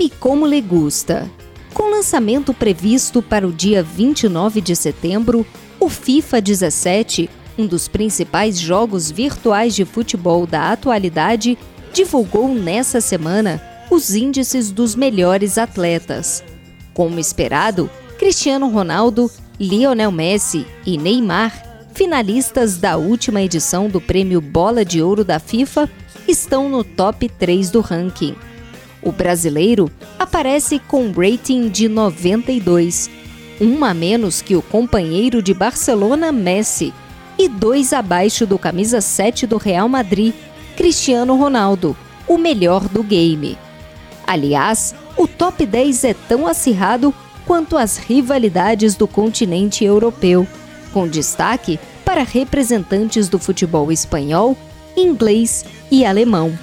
Game Como Le Gusta. Com lançamento previsto para o dia 29 de setembro, o FIFA 17, um dos principais jogos virtuais de futebol da atualidade, divulgou nessa semana os índices dos melhores atletas. Como esperado, Cristiano Ronaldo, Lionel Messi e Neymar, finalistas da última edição do prêmio Bola de Ouro da FIFA, estão no top 3 do ranking. O brasileiro aparece com rating de 92, um a menos que o companheiro de Barcelona, Messi, e dois abaixo do camisa 7 do Real Madrid, Cristiano Ronaldo, o melhor do game. Aliás, o top 10 é tão acirrado quanto as rivalidades do continente europeu, com destaque para representantes do futebol espanhol, inglês e alemão.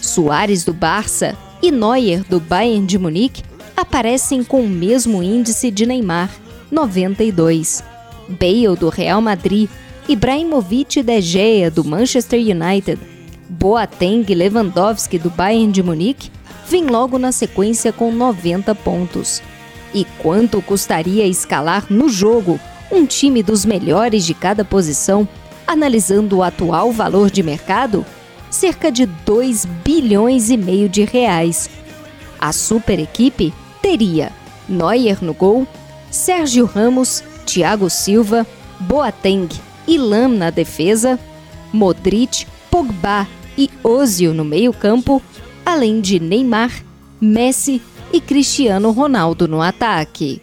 Soares do Barça e Neuer do Bayern de Munique aparecem com o mesmo índice de Neymar, 92. Bale do Real Madrid, Ibrahimovic De Gea do Manchester United, Boateng e Lewandowski do Bayern de Munique vêm logo na sequência com 90 pontos. E quanto custaria escalar no jogo um time dos melhores de cada posição, analisando o atual valor de mercado? Cerca de 2 bilhões e meio de reais. A super equipe teria Neuer no gol, Sérgio Ramos, Thiago Silva, Boateng e Lam na defesa, Modric, Pogba e Ozil no meio-campo, além de Neymar, Messi e Cristiano Ronaldo no ataque.